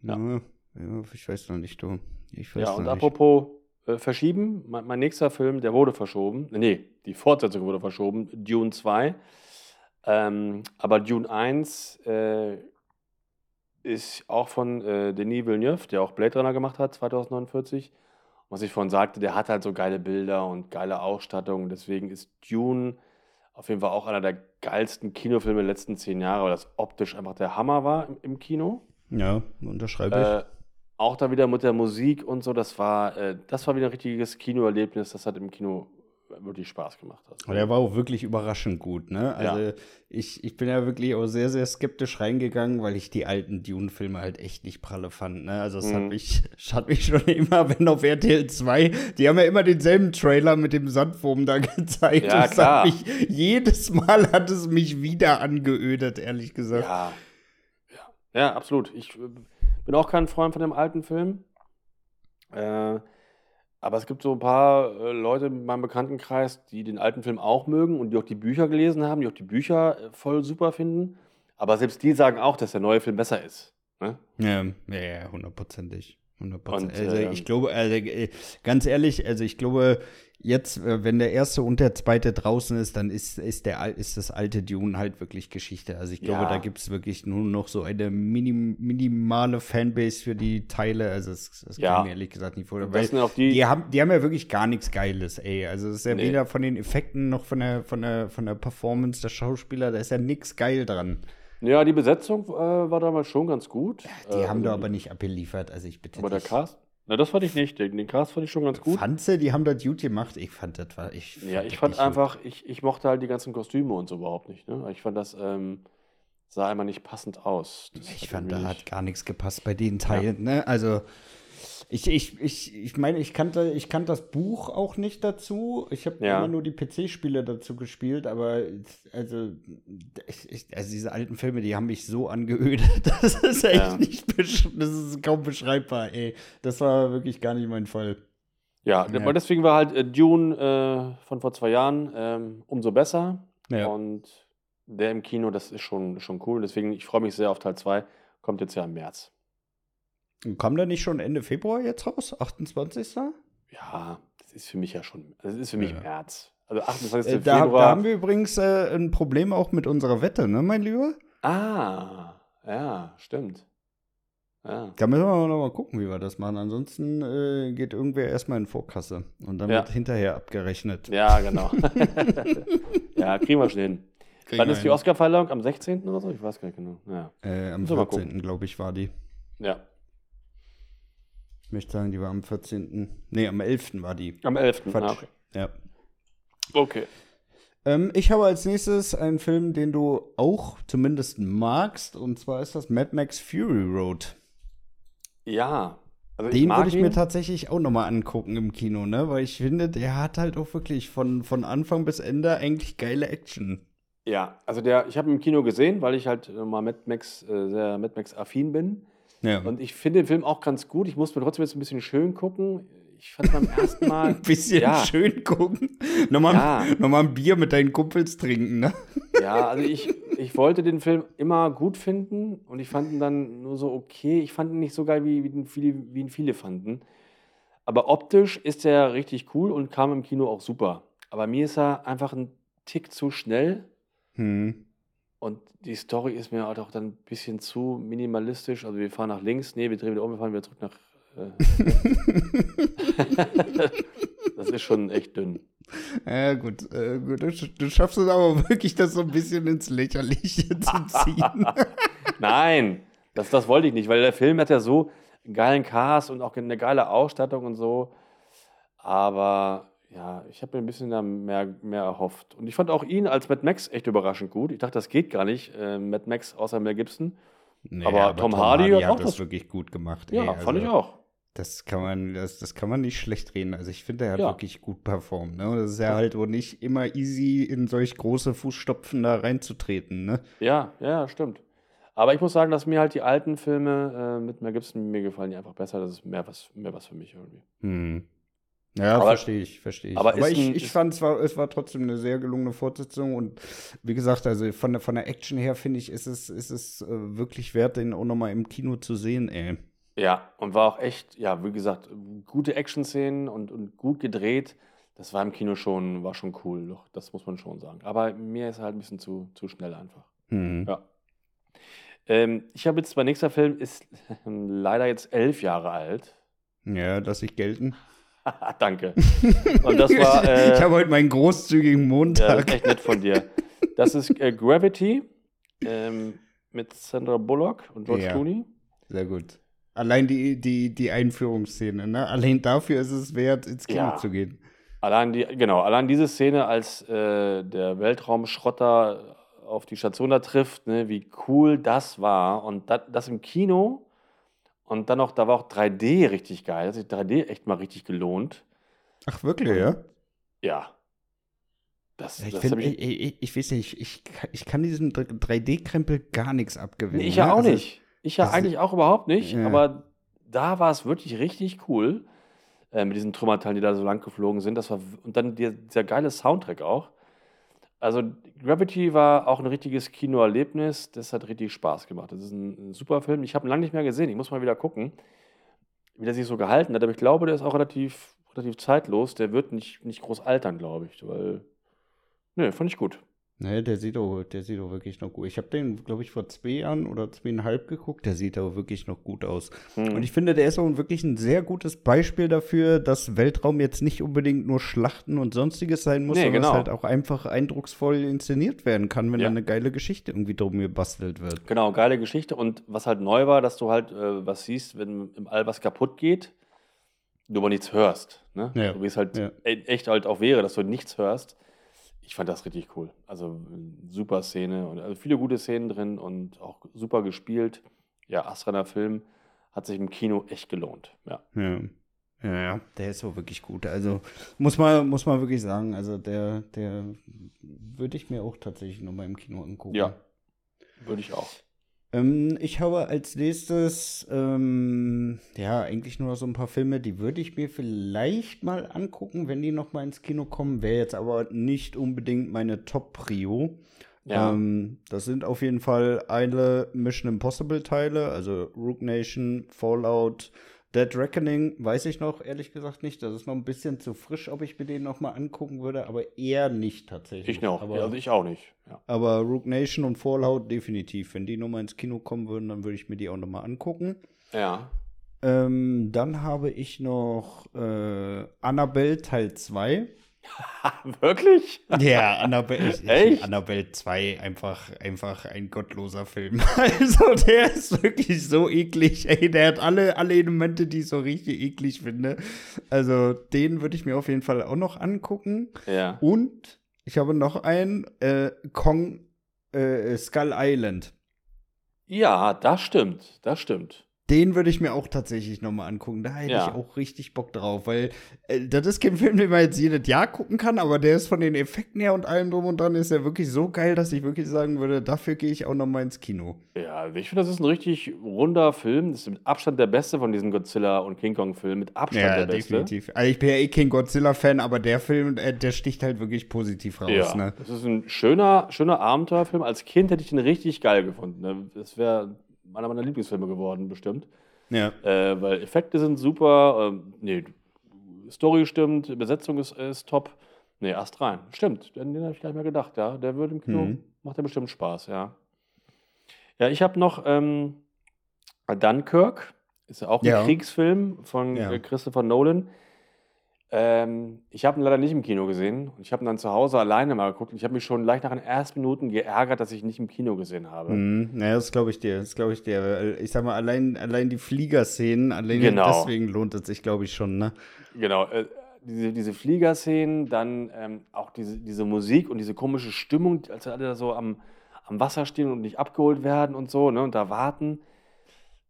Ja. ja, ich weiß noch nicht, du. Ich weiß Ja, und apropos äh, verschieben, mein, mein nächster Film, der wurde verschoben. Nee, die Fortsetzung wurde verschoben, Dune 2. Ähm, aber Dune 1 äh, ist auch von äh, Denis Villeneuve, der auch Blade Runner gemacht hat, 2049. Was ich vorhin sagte, der hat halt so geile Bilder und geile Ausstattung. Deswegen ist Dune auf jeden Fall auch einer der geilsten Kinofilme der letzten zehn Jahre, weil das optisch einfach der Hammer war im, im Kino. Ja, unterschreibe ich. Äh, auch da wieder mit der Musik und so, das war, äh, das war wieder ein richtiges Kinoerlebnis. Das hat im Kino wirklich Spaß gemacht. Also, Aber der war auch wirklich überraschend gut, ne? Also Ja. ich, ich bin ja wirklich auch sehr, sehr skeptisch reingegangen, weil ich die alten Dune-Filme halt echt nicht pralle fand, ne? Also es hat, Mhm. mich, es hat mich schon immer, wenn auf RTL 2, die haben ja immer denselben Trailer mit dem Sandwurm da gezeigt. Ja, und klar. Hat mich, jedes Mal hat es mich wieder angeödet, ehrlich gesagt. ja. ja. Ja, absolut. Ich äh, bin auch kein Freund von dem alten Film. Äh, aber es gibt so ein paar äh, Leute in meinem Bekanntenkreis, die den alten Film auch mögen und die auch die Bücher gelesen haben, die auch die Bücher äh, voll super finden. Aber selbst die sagen auch, dass der neue Film besser ist. Ne? Ja, ja, ja, hundertprozentig. Und, Also ähm, ich glaube, also, äh, ganz ehrlich, also ich glaube, jetzt, äh, wenn der erste und der zweite draußen ist, dann ist, ist, der, ist das alte Dune halt wirklich Geschichte. Also ich glaube, Ja. da gibt es wirklich nur noch so eine minim, minimale Fanbase für die Teile. Also das, das Ja. kann ich mir ehrlich gesagt nicht vorstellen. Das Weil die, die haben, die haben ja wirklich gar nichts Geiles, ey. Also es ist ja Nee. weder von den Effekten noch von der, von der, von der Performance der Schauspieler, da ist ja nichts geil dran. Ja, die Besetzung äh, war damals schon ganz gut. Die Äh, haben da also aber nicht abgeliefert. Also ich bitte Aber der dich. Cast? Na, das fand ich nicht. Den, den Cast fand ich schon ganz gut. Fandst du, die haben das gut gemacht? Ich fand das war. Ich Ja, ich fand nicht gut. einfach, ich, ich mochte halt die ganzen Kostüme und so überhaupt nicht. Ne? Ich fand das ähm, sah immer nicht passend aus. Das Ich fand, da hat nicht- gar nichts gepasst bei den Teilen, ne? Also, ich, ich, ich, ich meine, ich kannte, ich kannte das Buch auch nicht dazu. Ich habe Ja. immer nur die PC-Spiele dazu gespielt, aber also, ich, also diese alten Filme, die haben mich so angeödet. Das ist echt Ja. nicht das ist kaum beschreibbar, ey. Das war wirklich gar nicht mein Fall. Ja, Ja. deswegen war halt äh, Dune äh, von vor zwei Jahren ähm, umso besser. Ja. Und der im Kino, das ist schon, schon cool. Deswegen, ich freue mich sehr auf Teil 2. Kommt jetzt ja im März. Kam der nicht schon Ende Februar jetzt raus? 28. Ja, das ist für mich ja schon, das ist für mich Ja. März. Also 28. Äh, da, Februar. da haben wir übrigens äh, ein Problem auch mit unserer Wette, ne, mein Lieber? ah, ja, stimmt. Ja. Da müssen wir noch mal gucken, wie wir das machen. Ansonsten äh, geht irgendwer erstmal in Vorkasse und dann Ja. wird hinterher abgerechnet. Ja, genau. ja, kriegen wir schon hin. Kriegen Wann ist die. Oscarverleihung? Am 16. oder so? Ich weiß gar nicht genau. Ja. Äh, am Müssen wir mal gucken. 14. glaube ich, war die. ja. Ich möchte sagen, die war am 14. Nee, am 11. war die. Am 11. Quatsch. Ah, okay. Ja. okay. Ähm, ich habe als nächstes einen Film, den du auch zumindest magst, und zwar ist das Mad Max Fury Road. Ja. Also Den würde ich ihn. mir tatsächlich auch noch mal angucken im Kino, ne? Weil ich finde, der hat halt auch wirklich von, von Anfang bis Ende eigentlich geile Action. Ja, also der, ich habe ihn im Kino gesehen, weil ich halt äh, mal Mad Max, äh, sehr Mad Max-affin bin. Ja. Und ich finde den Film auch ganz gut. Ich muss mir trotzdem jetzt ein bisschen schön gucken. Ich fand beim ersten Mal. ein bisschen ja, schön gucken. Nochmal, Ja. nochmal ein Bier mit deinen Kumpels trinken, ne? Ja, also ich, ich wollte den Film immer gut finden und ich fand ihn dann nur so okay. Ich fand ihn nicht so geil, wie, wie, ihn, viele, wie ihn viele fanden. Aber optisch ist er richtig cool und kam im Kino auch super. aber mir ist er einfach ein Tick zu schnell Hm. Und die Story ist mir halt auch dann ein bisschen zu minimalistisch. Also wir fahren nach links, nee, wir drehen wieder um, wir fahren wieder zurück nach. Äh, das ist schon echt dünn. Ja, gut. Äh, gut. Du, du schaffst es aber wirklich, das so ein bisschen ins Lächerliche zu ziehen. Nein, das, das wollte ich nicht, weil der Film hat ja so einen geilen Cast und auch eine geile Ausstattung und so. Aber ja, ich habe mir ein bisschen mehr, mehr erhofft. Und ich fand auch ihn als Mad Max echt überraschend gut. Ich dachte, das geht gar nicht, äh, Mad Max außer Mel Gibson. Nee, Aber Tom Hardy hat auch das das- wirklich gut gemacht. Ja, ey. fand ich Also, auch. Das kann man, das, das kann man nicht schlecht reden. Also ich finde, er hat Ja. wirklich gut performt. Ne? Das ist ja halt wohl nicht immer easy, in solch große Fußstopfen da reinzutreten. Ne? Ja, ja, stimmt. Aber ich muss sagen, dass mir halt die alten Filme äh, mit Mel Gibson mir gefallen die einfach besser. Das ist mehr was, mehr was für mich irgendwie. Hm. Ja, verstehe ich, verstehe ich. aber Aber, ich, ein- ich fand es war, es war trotzdem eine sehr gelungene Fortsetzung und wie gesagt, also von der, von der Action her finde ich, ist es, ist es äh, wirklich wert, den auch nochmal im Kino zu sehen, ey. Ja, und war auch echt, ja, wie gesagt, gute Action-Szenen und, und gut gedreht. Das war im Kino schon, war schon cool, doch, das muss man schon sagen. Aber mir ist halt ein bisschen zu, zu schnell einfach. Hm. Ja. Ähm, ich habe jetzt, mein nächster Film ist leider jetzt elf Jahre alt. Ja, lass ich gelten. Danke. Und das war. Äh, ich habe heute meinen großzügigen Ja, das Montag. ist echt nett von dir. Das ist äh, Gravity ähm, mit Sandra Bullock und George Ja. Clooney. Sehr gut. Allein die, die, die Einführungsszene, ne? Allein dafür ist es wert, ins Kino Ja. zu gehen. Allein die, genau, allein diese Szene, als äh, der Weltraumschrotter auf die Station da trifft, ne, wie cool das war. Und das, das im Kino. Und dann noch, da war auch 3D richtig geil. Da hat sich 3D echt mal richtig gelohnt. Ach, wirklich, ja? Ja. Das, Ich, das find, ich, ich, ich, ich weiß nicht, ich, kann- ich kann diesem 3D-Krempel gar nichts abgewinnen. Nee, ich ne? ja auch Also, nicht. Ich ja das eigentlich auch überhaupt nicht. Ja. Aber da war es wirklich richtig cool. Äh, mit diesen Trümmerteilen, die da so lang geflogen sind. Das war, und dann der, dieser geile Soundtrack auch. Also Gravity war auch ein richtiges Kinoerlebnis. Das hat richtig Spaß gemacht. Das ist ein, ein super Film. Ich habe ihn lange nicht mehr gesehen. Ich muss mal wieder gucken, wie der sich so gehalten hat. Aber ich glaube, der ist auch relativ, relativ zeitlos. Der wird nicht, nicht groß altern, glaube ich. Weil, ne, fand ich gut. Ne, der sieht auch, der sieht auch wirklich noch gut. Ich habe den, glaube ich, vor zwei Jahren oder zweieinhalb geguckt. Der sieht auch wirklich noch gut aus. Hm. Und ich finde, der ist auch wirklich ein sehr gutes Beispiel dafür, dass Weltraum jetzt nicht unbedingt nur Schlachten und sonstiges sein muss, Nee, sondern genau. es halt auch einfach eindrucksvoll inszeniert werden kann, wenn Ja. da eine geile Geschichte irgendwie drum gebastelt wird. Genau, geile Geschichte. Und was halt neu war, dass du halt äh, was siehst, wenn im All was kaputt geht, du aber nichts hörst. Ne? Ja, So wie es halt ja. e- echt halt auch wäre, dass du nichts hörst. Ich fand das richtig cool. Also äh, super Szene und also viele gute Szenen drin und auch super gespielt. Ja, astreiner Film hat sich im Kino echt gelohnt. Ja. Ja. Ja, ja, der ist auch wirklich gut. Also muss man, muss man wirklich sagen, also der, der würde ich mir auch tatsächlich nochmal im Kino angucken. Ja. Würde ich auch. Ähm, ich habe als nächstes, ähm, ja, eigentlich nur so ein paar Filme, die würde ich mir vielleicht mal angucken, wenn die noch mal ins Kino kommen. Wäre jetzt aber nicht unbedingt meine Top-Prio. Ja. Ähm, das sind auf jeden Fall alle Mission Impossible-Teile, also Rogue Nation, Fallout, Dead Reckoning, weiß ich noch, ehrlich gesagt nicht. Das ist noch ein bisschen zu frisch, ob ich mir den noch mal angucken würde, aber eher nicht tatsächlich. Ich noch. Aber, Ja, also ich auch nicht. Ja. aber Rogue Nation und Fallout definitiv. Wenn die nochmal ins Kino kommen würden, dann würde ich mir die auch nochmal angucken. ja. Ähm, dann habe ich noch äh, Annabelle Teil 2. Wirklich? Ja, Annabelle, Echt? Annabelle 2, einfach, einfach ein gottloser Film. Also, der ist wirklich so eklig. Ey, der hat alle, alle Elemente, die ich so richtig eklig finde. Also, den würde ich mir auf jeden Fall auch noch angucken. Ja. Und ich habe noch einen, äh, Kong äh, Skull Island. Ja, das stimmt. Das stimmt. Den würde ich mir auch tatsächlich noch mal angucken. Da hätte Ja. ich auch richtig Bock drauf, weil äh, das ist kein Film, den man jetzt jedes Jahr gucken kann, aber der ist von den Effekten her und allem drum und dran ist er wirklich so geil, dass ich wirklich sagen würde, dafür gehe ich auch noch mal ins Kino. Ja, ich finde, das ist ein richtig runder Film. Das ist mit Abstand der beste von diesen Godzilla und King Kong Filmen. Mit Abstand der beste. Also ich bin ja eh kein Godzilla-Fan, aber der Film, äh, der sticht halt wirklich positiv raus. Ja, Ne? das ist ein schöner, schöner Abenteuerfilm. Als Kind hätte ich den richtig geil gefunden. ne? Das wäre einer meiner Lieblingsfilme geworden, bestimmt. Ja. Äh, weil Effekte sind super, ähm, nee, Story stimmt, Besetzung ist, ist top. Nee, Ast rein. Stimmt, den, den habe ich gar nicht mehr gedacht, ja. Der würde im Kino, Mhm. macht ja bestimmt Spaß, ja. Ja, ich habe noch ähm, Dunkirk, ist ja auch ein Ja. Kriegsfilm von Ja. äh, Christopher Nolan. Ähm, ich habe ihn leider nicht im Kino gesehen. Ich habe ihn dann zu Hause alleine mal geguckt. und Ich habe mich schon gleich nach den ersten Minuten geärgert, dass ich ihn nicht im Kino gesehen habe. Mhm. Naja, das glaube ich dir. Das glaube ich dir. Ich sag mal, allein, allein die Fliegerszenen, allein Genau. deswegen lohnt es sich, glaube ich, schon, ne? Genau, äh, diese, diese Fliegerszenen, dann ähm, auch diese, diese Musik und diese komische Stimmung, als alle da so am, am Wasser stehen und nicht abgeholt werden und so, ne, und da warten.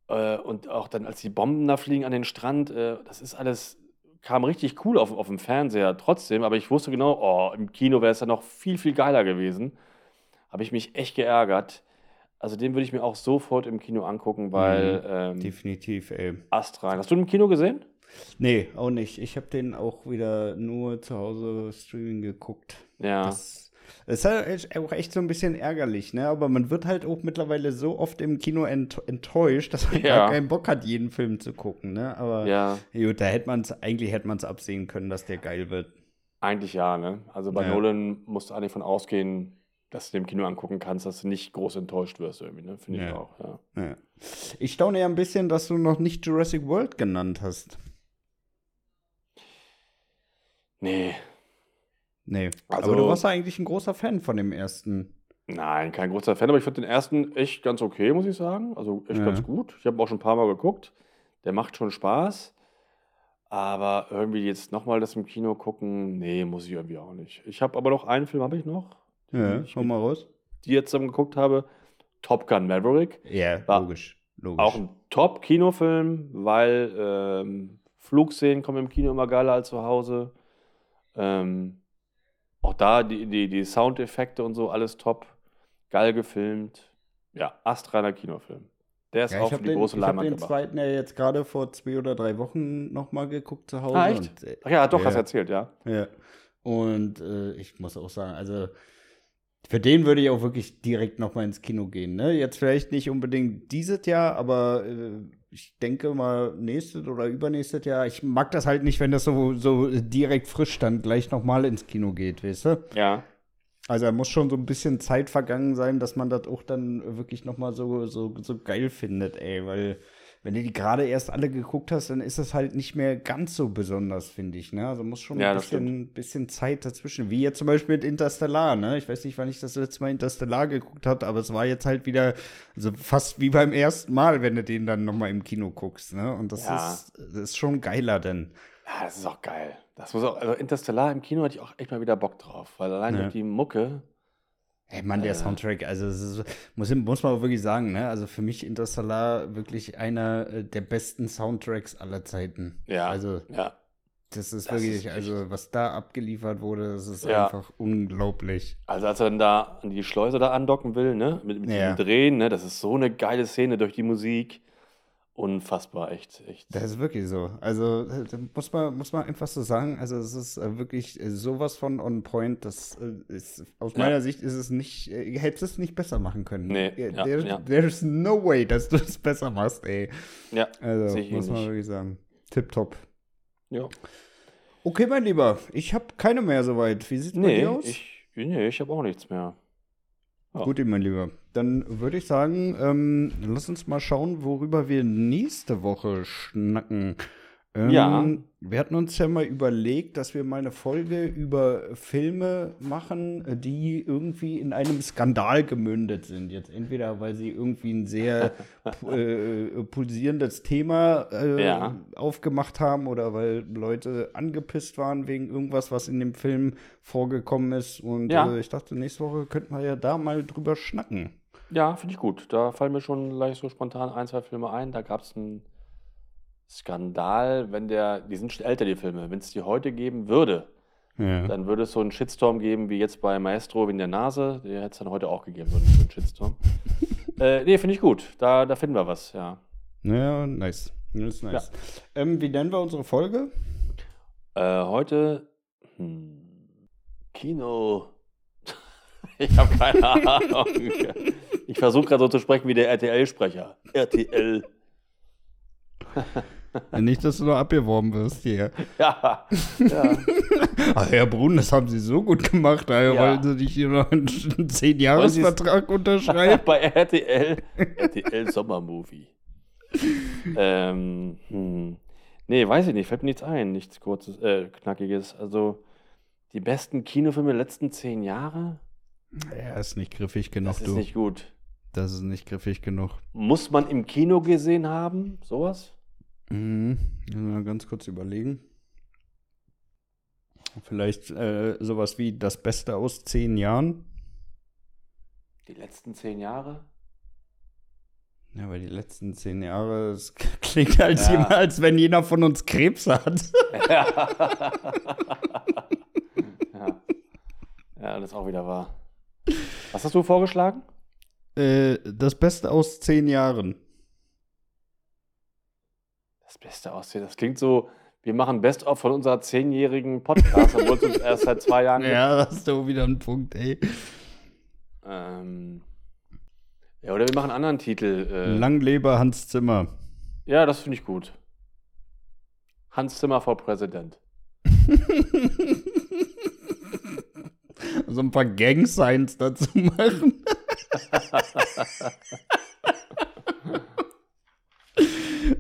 Äh, und auch dann, als die Bomben da fliegen an den Strand, äh, das ist alles, kam richtig cool auf, auf dem Fernseher trotzdem, aber ich wusste genau, oh, im Kino wäre es dann noch viel, viel geiler gewesen. Habe ich mich echt geärgert. Also den würde ich mir auch sofort im Kino angucken, weil ähm, Definitiv, ey. Ast rein. Hast du den im Kino gesehen? Nee, auch nicht. Ich habe den auch wieder nur zu Hause Streaming geguckt. Ja. Das, das ist halt auch echt so ein bisschen ärgerlich, ne? Aber man wird halt auch mittlerweile so oft im Kino ent enttäuscht, dass man Ja. gar keinen Bock hat, jeden Film zu gucken, ne? Aber ja. gut, da hätte man es, eigentlich hätte man es absehen können, dass der geil wird. Eigentlich ja, ne? Also bei Ja. Nolan musst du eigentlich von ausgehen, dass du den im Kino angucken kannst, dass du nicht groß enttäuscht wirst irgendwie, ne? Finde ich Ja. auch, ja. Ja. Ich staune ja ein bisschen, dass du noch nicht Jurassic World genannt hast. Nee, Nee. Also- aber du warst ja eigentlich ein großer Fan von dem ersten. nein, kein großer Fan, aber ich finde den ersten echt ganz okay, muss ich sagen. Also echt Ja. ganz gut. Ich habe auch schon ein paar Mal geguckt. Der macht schon Spaß. Aber irgendwie jetzt nochmal das im Kino gucken, nee, muss ich irgendwie auch nicht. Ich habe aber noch einen Film, habe ich noch, Ja, ich hau mit mal raus. dir zusammen geguckt habe. Top Gun Maverick. Ja, War logisch. Logisch. Auch ein Top-Kinofilm, weil ähm, Flugszenen kommen im Kino immer geiler als zu Hause. Ähm, auch da die, die, die Soundeffekte und so, alles top. Geil gefilmt. Ja, astreiner Kinofilm. Der ist Ja, auch ich für habe die den, große ich hab Leinwand den gemacht. zweiten ja jetzt gerade vor zwei oder drei Wochen nochmal geguckt zu Hause. Ah, echt? Und, äh, Ach ja, doch, Ja. hast du erzählt, ja. ja. Und äh, ich muss auch sagen, also für den würde ich auch wirklich direkt nochmal ins Kino gehen. Ne? Jetzt vielleicht nicht unbedingt dieses Jahr, aber äh, ich denke mal nächstes oder übernächstes Jahr. Ich mag das halt nicht, wenn das so, so direkt frisch dann gleich nochmal ins Kino geht, weißt du? Ja, Also da muss schon so ein bisschen Zeit vergangen sein, dass man das auch dann wirklich noch mal so, so, so geil findet, ey. Weil wenn du die gerade erst alle geguckt hast, dann ist das halt nicht mehr ganz so besonders, finde ich. Ne? Also muss schon Ja, ein bisschen, bisschen Zeit dazwischen. Wie jetzt zum Beispiel mit Interstellar, ne? Ich weiß nicht, wann ich das letzte Mal Interstellar geguckt habe, aber es war jetzt halt wieder so fast wie beim ersten Mal, wenn du den dann noch mal im Kino guckst, ne? Und das, Ja. ist, das ist schon geiler denn. ja, das ist auch geil. Das muss auch, also Interstellar im Kino hatte ich auch echt mal wieder Bock drauf, weil allein Ja. durch die Mucke, Ey, Mann, der Äh. Soundtrack, also ist, muss, muss man auch wirklich sagen, ne? Also für mich Interstellar wirklich einer äh, der besten Soundtracks aller Zeiten. ja, Also ja. das ist Das wirklich, ist also was da abgeliefert wurde, das ist Ja. einfach unglaublich. Also als er dann da an die Schleuse da andocken will, ne, mit, mit Ja. diesem Drehen, ne, das ist so eine geile Szene durch die Musik. Unfassbar, echt, echt. Das ist wirklich so. Also äh, muss man, muss man einfach so sagen, also es ist äh, wirklich äh, sowas von on point, das ist, aus Ja. meiner Sicht ist es nicht, hättest es nicht besser machen können. Nee, ja, there, ja. There's no way, dass du es besser machst, ey. Ja, Also muss man ähnlich. wirklich sagen. Tipptopp. ja. Okay, mein Lieber, ich habe keine mehr soweit. Wie sieht's bei Nee, dir aus? ich, nee, ich habe auch nichts mehr. Ja. Gut, mein Lieber. Dann würde ich sagen, ähm, lass uns mal schauen, worüber wir nächste Woche schnacken. Ähm, Ja. Wir hatten uns ja mal überlegt, dass wir mal eine Folge über Filme machen, äh, die irgendwie in einem Skandal gemündet sind. Jetzt entweder, weil sie irgendwie ein sehr äh, pulsierendes Thema äh, Ja. aufgemacht haben oder weil Leute angepisst waren wegen irgendwas, was in dem Film vorgekommen ist. Und Ja. äh, ich dachte, nächste Woche könnten wir ja da mal drüber schnacken. Ja, finde ich gut. Da fallen mir schon gleich so spontan ein, zwei Filme ein. Da gab es einen Skandal, wenn der, die sind schon älter, die Filme. Wenn es die heute geben würde, Ja. dann würde es so einen Shitstorm geben, wie jetzt bei Maestro wegen der Nase. Der hätte es dann heute auch gegeben, so einen, Shitstorm. äh, nee, finde ich gut. Da, da finden wir was, ja. Ja, nice. Das ist nice. Ähm, wie nennen wir unsere Folge? Äh, heute hm, Kino. ich habe keine Ahnung. Ich versuche gerade so zu sprechen wie der RTL-Sprecher. RTL. Nicht, dass du noch abgeworben wirst hier. Ja. ja. Ach, Herr Brun, das haben Sie so gut gemacht. Da Ja. wollen Sie nicht hier noch einen 10-Jahres-Vertrag unterschreiben? Bei RTL. RTL Sommermovie. ähm, hm. Nee, weiß ich nicht. Fällt mir nichts ein. Nichts kurzes, äh, knackiges. Also, die besten Kinofilme der letzten zehn Jahre? Er ist nicht griffig genug, Das ist du. nicht gut. Das ist nicht griffig genug. Muss man im Kino gesehen haben? Sowas? Mhm. Mal ganz kurz überlegen. Vielleicht äh, sowas wie das Beste aus zehn Jahren. Die letzten zehn Jahre? Ja, weil die letzten zehn Jahre, es klingt als, Ja. jemand, als wenn jeder von uns Krebs hat. ja. ja. Ja, das ist auch wieder wahr. Was hast du vorgeschlagen? Äh, das Beste aus zehn Jahren. Das Beste aussehen. Das klingt so, wir machen Best-of von unserer zehnjährigen Podcast, obwohl es uns erst seit zwei Jahren. Ja, das ist doch wieder ein Punkt, ey. Ähm, ja, oder wir machen einen anderen Titel. Äh, Lang lebe Hans Zimmer. ja, das finde ich gut. Hans Zimmer vor Präsident. so ein paar Gang-Signs dazu machen.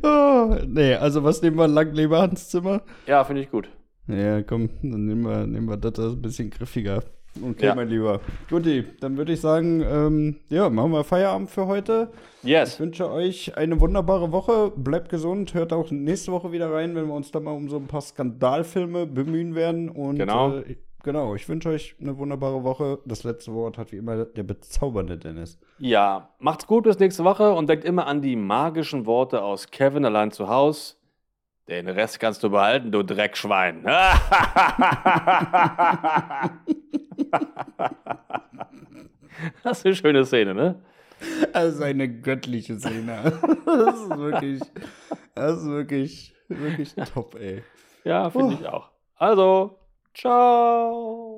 Oh, nee, also was nehmen wir? Lang lebe Hans Zimmer? Ja, finde ich gut. Ja, komm, dann nehmen wir, nehmen wir das, das ein bisschen griffiger. Okay, Ja. mein Lieber. Guti, dann würde ich sagen, ähm, ja, machen wir Feierabend für heute. Ich Yes. wünsche euch eine wunderbare Woche. Bleibt gesund. Hört auch nächste Woche wieder rein, wenn wir uns dann mal um so ein paar Skandalfilme bemühen werden. Und Genau. Äh, genau, ich wünsche euch eine wunderbare Woche. Das letzte Wort hat wie immer der bezaubernde Dennis. Ja, macht's gut bis nächste Woche und denkt immer an die magischen Worte aus Kevin allein zu Haus. Den Rest kannst du behalten, du Dreckschwein. Das ist eine schöne Szene, ne? Das ist eine göttliche Szene. Das ist wirklich, das ist wirklich, wirklich top, ey. Ja, finde ich auch. Also, 照